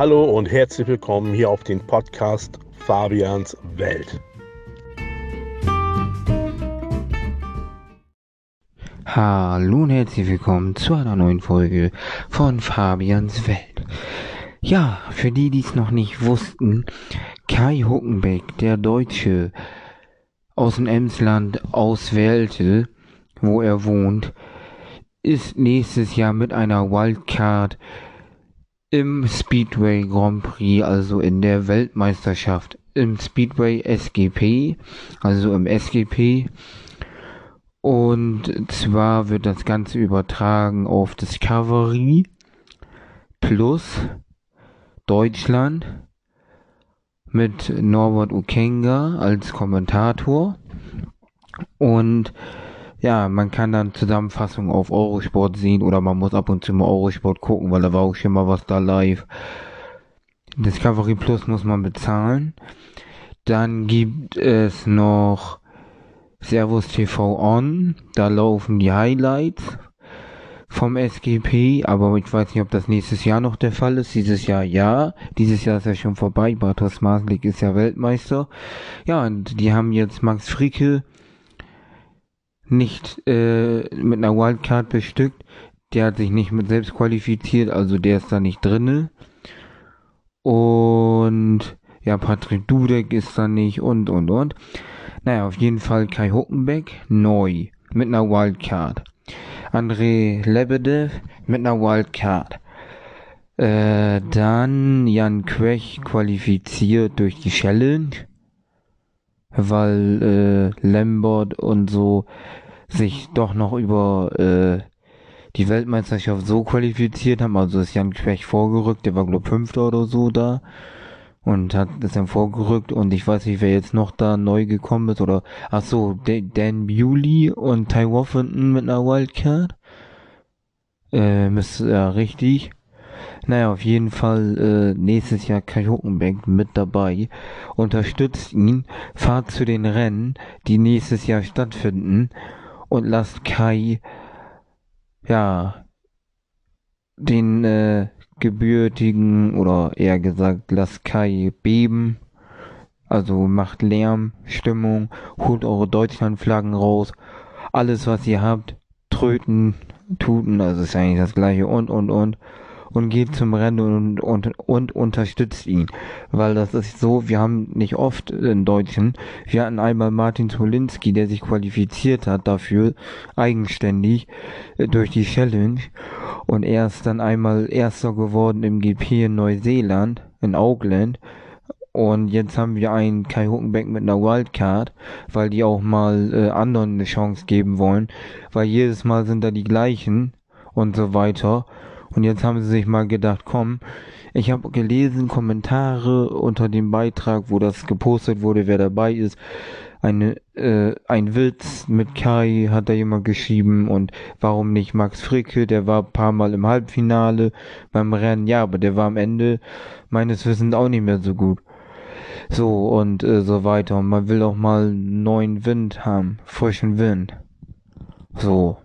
Hallo und herzlich willkommen hier auf den Podcast Fabians Welt. Hallo und herzlich willkommen zu einer neuen Folge von Fabians Welt. Ja, für die, die es noch nicht wussten, Kai Huckenbeck, der Deutsche aus dem Emsland auswählte, wo er wohnt, ist nächstes Jahr mit einer Wildcard im Speedway Grand Prix, also in der Weltmeisterschaft im Speedway SGP, also im SGP. Und zwar wird das Ganze übertragen auf Discovery plus Deutschland mit Norbert Ukenga als Kommentator. Und ja, man kann dann Zusammenfassungen auf Eurosport sehen oder man muss ab und zu mal Eurosport gucken, weil da war auch schon mal was da live. Discovery Plus muss man bezahlen. Dann gibt es noch Servus TV On. Da laufen die Highlights vom SGP, aber ich weiß nicht, ob das nächstes Jahr noch der Fall ist. Dieses Jahr ja. Dieses Jahr ist ja schon vorbei. Bartos Maslik ist ja Weltmeister. Ja, und die haben jetzt Max Fricke nicht äh, mit einer Wildcard bestückt. Der hat sich nicht mit selbst qualifiziert, also der ist da nicht drinne. Und ja, Patrick Dudek ist da nicht und und und. Naja, auf jeden Fall Kai Huckenbeck neu mit einer Wildcard. André Lebedev mit einer Wildcard. Äh, dann Jan Quech qualifiziert durch die Challenge, weil äh, Lambert und so sich doch noch über äh, die Weltmeisterschaft so qualifiziert haben. Also ist Jan Quech vorgerückt, der war glaube Fünfter oder so da und hat ist dann vorgerückt und ich weiß nicht, wer jetzt noch da neu gekommen ist oder ach so, Dan Bewley und Ty Woffinton mit einer Wildcard. Äh, müsste ja richtig. Naja, auf jeden Fall äh, nächstes Jahr Kai Huckenbeck mit dabei. Unterstützt ihn, fahrt zu den Rennen, die nächstes Jahr stattfinden und lasst Kai, ja, den äh, gebürtigen oder eher gesagt lasst Kai beben. Also macht Lärm, Stimmung, holt eure Deutschlandflaggen raus. Alles was ihr habt, tröten, tuten, also ist eigentlich das gleiche und und und und geht zum Rennen und, und, und unterstützt ihn. Weil das ist so, wir haben nicht oft in Deutschen, wir hatten einmal Martin Zolinski, der sich qualifiziert hat dafür, eigenständig, äh, durch die Challenge. Und er ist dann einmal Erster geworden im GP in Neuseeland, in Auckland. Und jetzt haben wir einen Kai Huckenbeck mit einer Wildcard, weil die auch mal äh, anderen eine Chance geben wollen. Weil jedes Mal sind da die gleichen und so weiter. Und jetzt haben sie sich mal gedacht, komm, ich habe gelesen Kommentare unter dem Beitrag, wo das gepostet wurde, wer dabei ist. Eine, äh, ein Witz mit Kai hat da jemand geschrieben und warum nicht Max Fricke, der war ein paar Mal im Halbfinale beim Rennen, ja, aber der war am Ende meines Wissens auch nicht mehr so gut. So und äh, so weiter. Und man will auch mal neuen Wind haben, frischen Wind. So.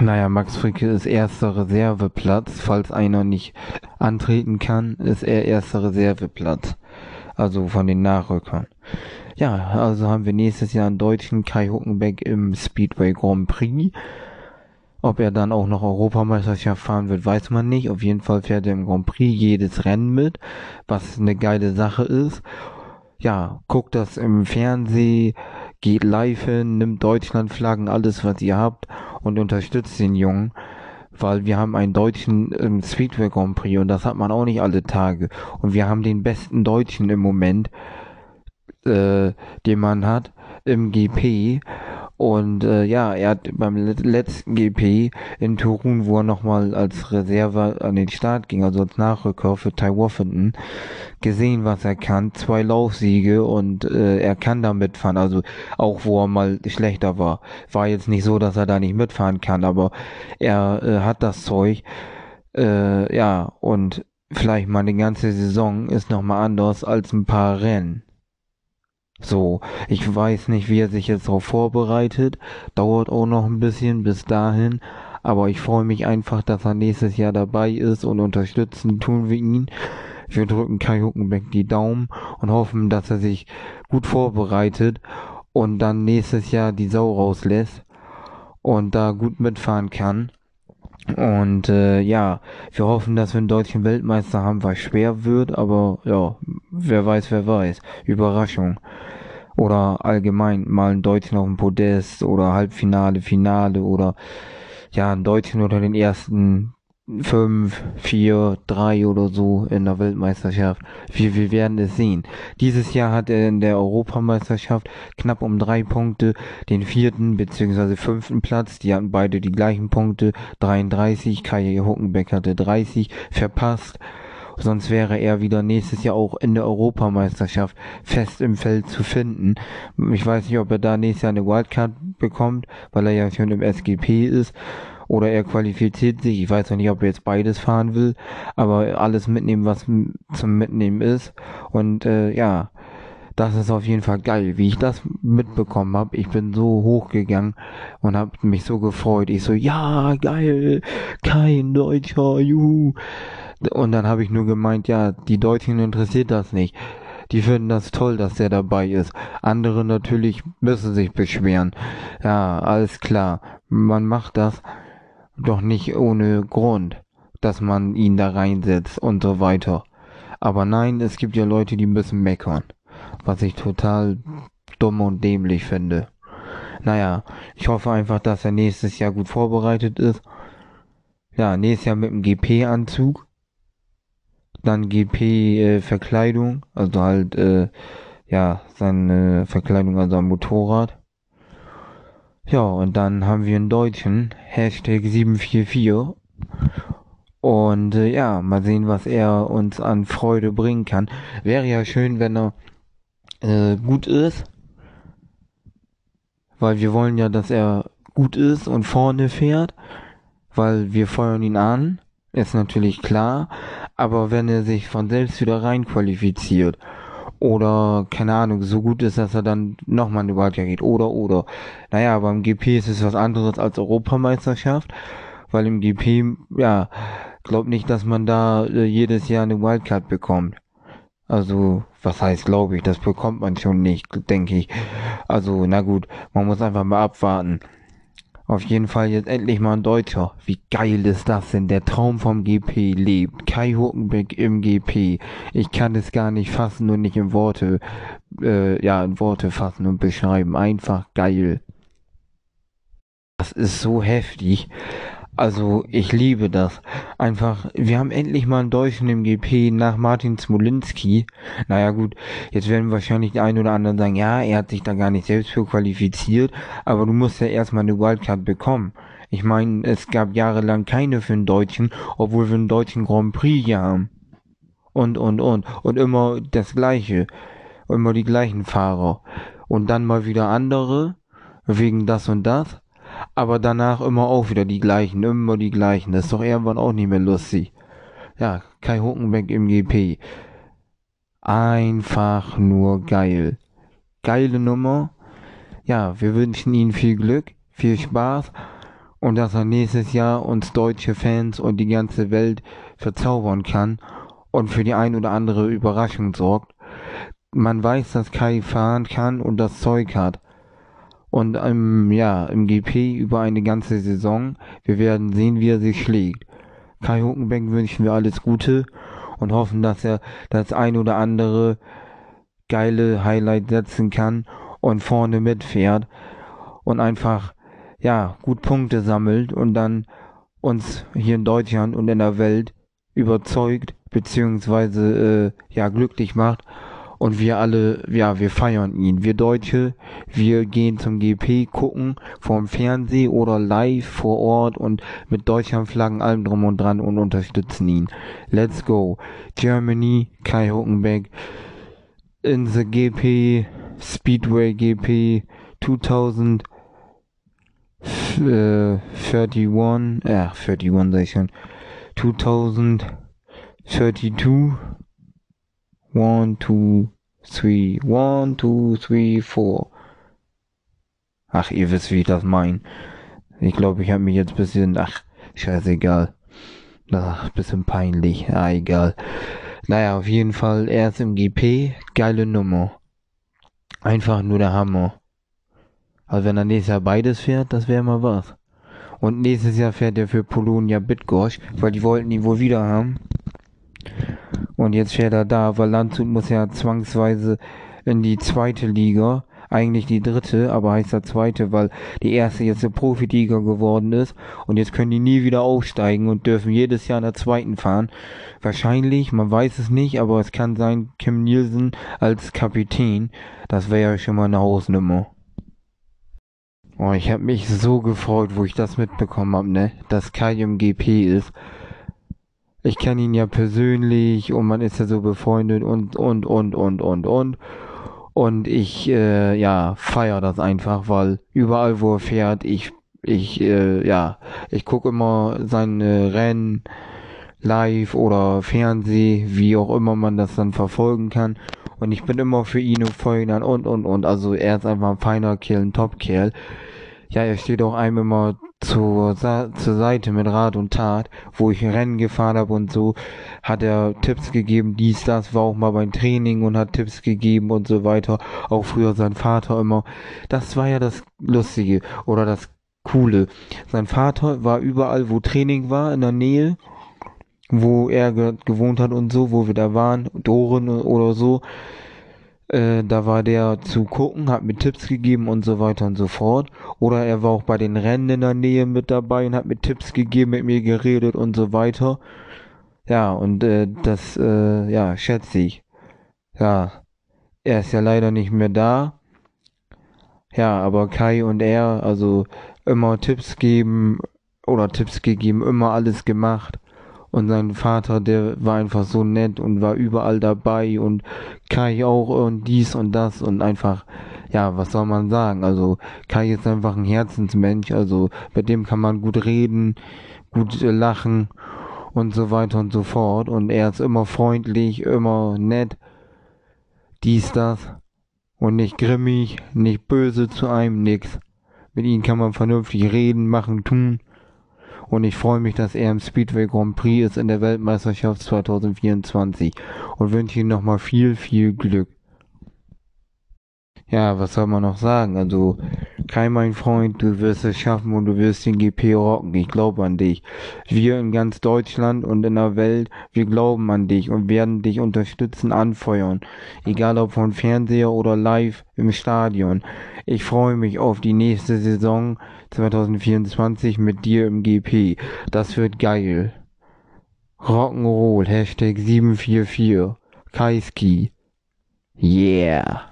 Naja, Max Fricke ist erster Reserveplatz. Falls einer nicht antreten kann, ist er erster Reserveplatz. Also von den Nachrückern. Ja, also haben wir nächstes Jahr einen deutschen Kai Huckenbeck im Speedway Grand Prix. Ob er dann auch noch Europameisterschaft fahren wird, weiß man nicht. Auf jeden Fall fährt er im Grand Prix jedes Rennen mit, was eine geile Sache ist. Ja, guckt das im Fernsehen, geht live hin, nimmt Deutschlandflaggen, alles was ihr habt und unterstützt den Jungen, weil wir haben einen Deutschen im Speedway Grand Prix und das hat man auch nicht alle Tage. Und wir haben den besten Deutschen im Moment, äh, den man hat im GP und äh, ja, er hat beim letzten GP in Turun, wo er nochmal als Reserve an den Start ging, also als Nachrücker für Ty Woffinton, gesehen, was er kann. Zwei Laufsiege und äh, er kann da mitfahren. Also auch wo er mal schlechter war. War jetzt nicht so, dass er da nicht mitfahren kann, aber er äh, hat das Zeug. Äh, ja, und vielleicht mal eine ganze Saison ist nochmal anders als ein paar Rennen. So, ich weiß nicht, wie er sich jetzt darauf vorbereitet. Dauert auch noch ein bisschen bis dahin. Aber ich freue mich einfach, dass er nächstes Jahr dabei ist und unterstützen tun wir ihn. Wir drücken Kai Huckenbeck die Daumen und hoffen, dass er sich gut vorbereitet und dann nächstes Jahr die Sau rauslässt und da gut mitfahren kann. Und äh, ja, wir hoffen, dass wir einen deutschen Weltmeister haben, was schwer wird, aber ja, wer weiß, wer weiß. Überraschung. Oder allgemein mal einen Deutschen auf dem Podest oder Halbfinale, Finale oder ja, einen Deutschen unter den ersten fünf, vier, drei oder so in der Weltmeisterschaft. Wir, wir werden es sehen. Dieses Jahr hat er in der Europameisterschaft knapp um drei Punkte den vierten bzw. fünften Platz. Die hatten beide die gleichen Punkte. 33. Kai Huckenbeck hatte 30 verpasst. Sonst wäre er wieder nächstes Jahr auch in der Europameisterschaft fest im Feld zu finden. Ich weiß nicht, ob er da nächstes Jahr eine Wildcard bekommt, weil er ja schon im SGP ist oder er qualifiziert sich. Ich weiß noch nicht, ob er jetzt beides fahren will, aber alles mitnehmen, was zum Mitnehmen ist. Und äh, ja, das ist auf jeden Fall geil, wie ich das mitbekommen habe. Ich bin so hochgegangen und habe mich so gefreut. Ich so, ja, geil, kein Deutscher, juhu. Und dann habe ich nur gemeint, ja, die Deutschen interessiert das nicht. Die finden das toll, dass der dabei ist. Andere natürlich müssen sich beschweren. Ja, alles klar. Man macht das, doch nicht ohne Grund, dass man ihn da reinsetzt und so weiter. Aber nein, es gibt ja Leute, die müssen meckern, was ich total dumm und dämlich finde. Naja, ich hoffe einfach, dass er nächstes Jahr gut vorbereitet ist. Ja, nächstes Jahr mit dem GP-Anzug. Dann GP-Verkleidung, äh, also halt, äh, ja, seine Verkleidung, also am Motorrad. Ja, und dann haben wir einen Deutschen, Hashtag 744. Und äh, ja, mal sehen, was er uns an Freude bringen kann. Wäre ja schön, wenn er äh, gut ist. Weil wir wollen ja, dass er gut ist und vorne fährt. Weil wir feuern ihn an. Ist natürlich klar. Aber wenn er sich von selbst wieder rein qualifiziert oder, keine Ahnung, so gut ist, dass er dann nochmal in die Wildcard geht. Oder, oder. Naja, beim GP ist es was anderes als Europameisterschaft. Weil im GP, ja, glaub nicht, dass man da äh, jedes Jahr eine Wildcard bekommt. Also, was heißt, glaube ich, das bekommt man schon nicht, denke ich. Also, na gut, man muss einfach mal abwarten. Auf jeden Fall jetzt endlich mal ein Deutscher. Wie geil ist das denn? Der Traum vom GP lebt. Kai Huckenbeck im GP. Ich kann es gar nicht fassen und nicht in Worte, äh, ja, in Worte fassen und beschreiben. Einfach geil. Das ist so heftig. Also ich liebe das. Einfach, wir haben endlich mal einen Deutschen im GP nach Martin Smolinski. Naja gut, jetzt werden wahrscheinlich die einen oder anderen sagen, ja, er hat sich da gar nicht selbst für qualifiziert, aber du musst ja erstmal eine Wildcard bekommen. Ich meine, es gab jahrelang keine für einen Deutschen, obwohl wir einen deutschen Grand Prix hier haben. Und, und, und. Und immer das Gleiche. Immer die gleichen Fahrer. Und dann mal wieder andere, wegen das und das aber danach immer auch wieder die gleichen, immer die gleichen. Das ist doch irgendwann auch nicht mehr lustig. Ja, Kai Huckenbeck im GP. Einfach nur geil. Geile Nummer. Ja, wir wünschen Ihnen viel Glück, viel Spaß und dass er nächstes Jahr uns deutsche Fans und die ganze Welt verzaubern kann und für die ein oder andere Überraschung sorgt. Man weiß, dass Kai fahren kann und das Zeug hat und ähm, ja, im GP über eine ganze Saison. Wir werden sehen, wie er sich schlägt. Kai Huckenbeck wünschen wir alles Gute und hoffen, dass er das ein oder andere geile Highlight setzen kann und vorne mitfährt und einfach ja gut Punkte sammelt und dann uns hier in Deutschland und in der Welt überzeugt beziehungsweise äh, ja glücklich macht und wir alle, ja, wir feiern ihn. Wir Deutsche, wir gehen zum GP gucken, vorm Fernseh oder live vor Ort und mit Deutschlandflaggen allem drum und dran und unterstützen ihn. Let's go. Germany, Kai Huckenbeck, in the GP, Speedway GP 2000 äh, 31, äh, 31 sag ich schon, 2032 One, two, three, one, two, three, four. Ach, ihr wisst, wie ich das meine. Ich glaube, ich habe mich jetzt bisschen, ach, scheißegal. Ach, bisschen peinlich. Ah, egal. Naja, auf jeden Fall, er ist im GP, geile Nummer. Einfach nur der Hammer. Also wenn er nächstes Jahr beides fährt, das wäre mal was. Und nächstes Jahr fährt er für Polonia Bitgosch, weil die wollten ihn wohl wieder haben. Und jetzt fährt er da, weil Landshut muss ja zwangsweise in die zweite Liga. Eigentlich die dritte, aber heißt er zweite, weil die erste jetzt eine Profiliga geworden ist. Und jetzt können die nie wieder aufsteigen und dürfen jedes Jahr in der zweiten fahren. Wahrscheinlich, man weiß es nicht, aber es kann sein, Kim Nielsen als Kapitän. Das wäre ja schon mal eine Hausnummer. Oh, ich habe mich so gefreut, wo ich das mitbekommen habe, ne? Dass Kai im GP ist. Ich kenne ihn ja persönlich und man ist ja so befreundet und und und und und und. Und ich äh, ja feier das einfach, weil überall wo er fährt, ich ich äh, ja ich gucke immer seine Rennen live oder Fernseh, wie auch immer man das dann verfolgen kann. Und ich bin immer für ihn und an und und und. Also er ist einfach ein feiner Kerl, ein Top-Kerl. Ja, er steht auch einem immer zur, zur Seite mit Rat und Tat, wo ich Rennen gefahren habe und so, hat er Tipps gegeben, dies, das, war auch mal beim Training und hat Tipps gegeben und so weiter. Auch früher sein Vater immer. Das war ja das Lustige oder das Coole. Sein Vater war überall, wo Training war, in der Nähe wo er ge gewohnt hat und so, wo wir da waren, Doren oder so. Äh, da war der zu gucken, hat mir Tipps gegeben und so weiter und so fort. Oder er war auch bei den Rennen in der Nähe mit dabei und hat mir Tipps gegeben, mit mir geredet und so weiter. Ja, und äh, das, äh, ja, schätze ich. Ja, er ist ja leider nicht mehr da. Ja, aber Kai und er, also immer Tipps geben oder Tipps gegeben, immer alles gemacht. Und sein Vater, der war einfach so nett und war überall dabei und Kai auch und dies und das und einfach, ja, was soll man sagen? Also Kai ist einfach ein Herzensmensch, also mit dem kann man gut reden, gut äh, lachen und so weiter und so fort. Und er ist immer freundlich, immer nett, dies, das und nicht grimmig, nicht böse zu einem, nix. Mit ihm kann man vernünftig reden, machen, tun. Und ich freue mich, dass er im Speedway Grand Prix ist in der Weltmeisterschaft 2024 und wünsche ihm nochmal viel, viel Glück. Ja, was soll man noch sagen? Also, Kai, mein Freund, du wirst es schaffen und du wirst den GP rocken. Ich glaube an dich. Wir in ganz Deutschland und in der Welt, wir glauben an dich und werden dich unterstützen, anfeuern. Egal ob von Fernseher oder live im Stadion. Ich freue mich auf die nächste Saison 2024 mit dir im GP. Das wird geil. Rock'n'Roll, Hashtag 744. Kaiski. Yeah.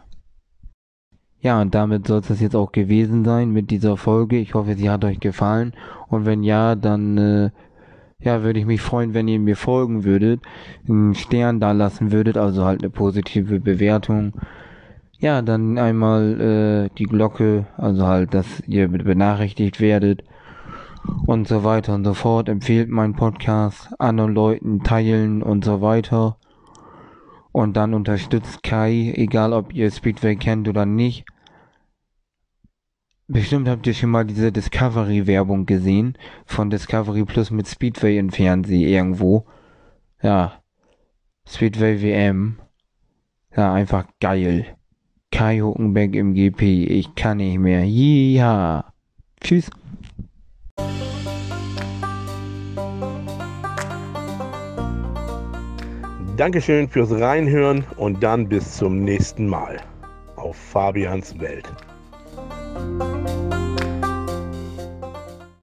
Ja, und damit soll es das jetzt auch gewesen sein mit dieser Folge. Ich hoffe, sie hat euch gefallen. Und wenn ja, dann äh, ja, würde ich mich freuen, wenn ihr mir folgen würdet, einen Stern da lassen würdet, also halt eine positive Bewertung. Ja, dann einmal äh, die Glocke, also halt, dass ihr benachrichtigt werdet und so weiter und so fort. Empfehlt meinen Podcast anderen Leuten, teilen und so weiter. Und dann unterstützt Kai, egal ob ihr Speedway kennt oder nicht. Bestimmt habt ihr schon mal diese Discovery-Werbung gesehen. Von Discovery Plus mit Speedway im Fernsehen irgendwo. Ja. Speedway WM. Ja, einfach geil. Kai Huckenbeck im GP. Ich kann nicht mehr. Ja. Tschüss. Dankeschön fürs Reinhören und dann bis zum nächsten Mal auf Fabians Welt.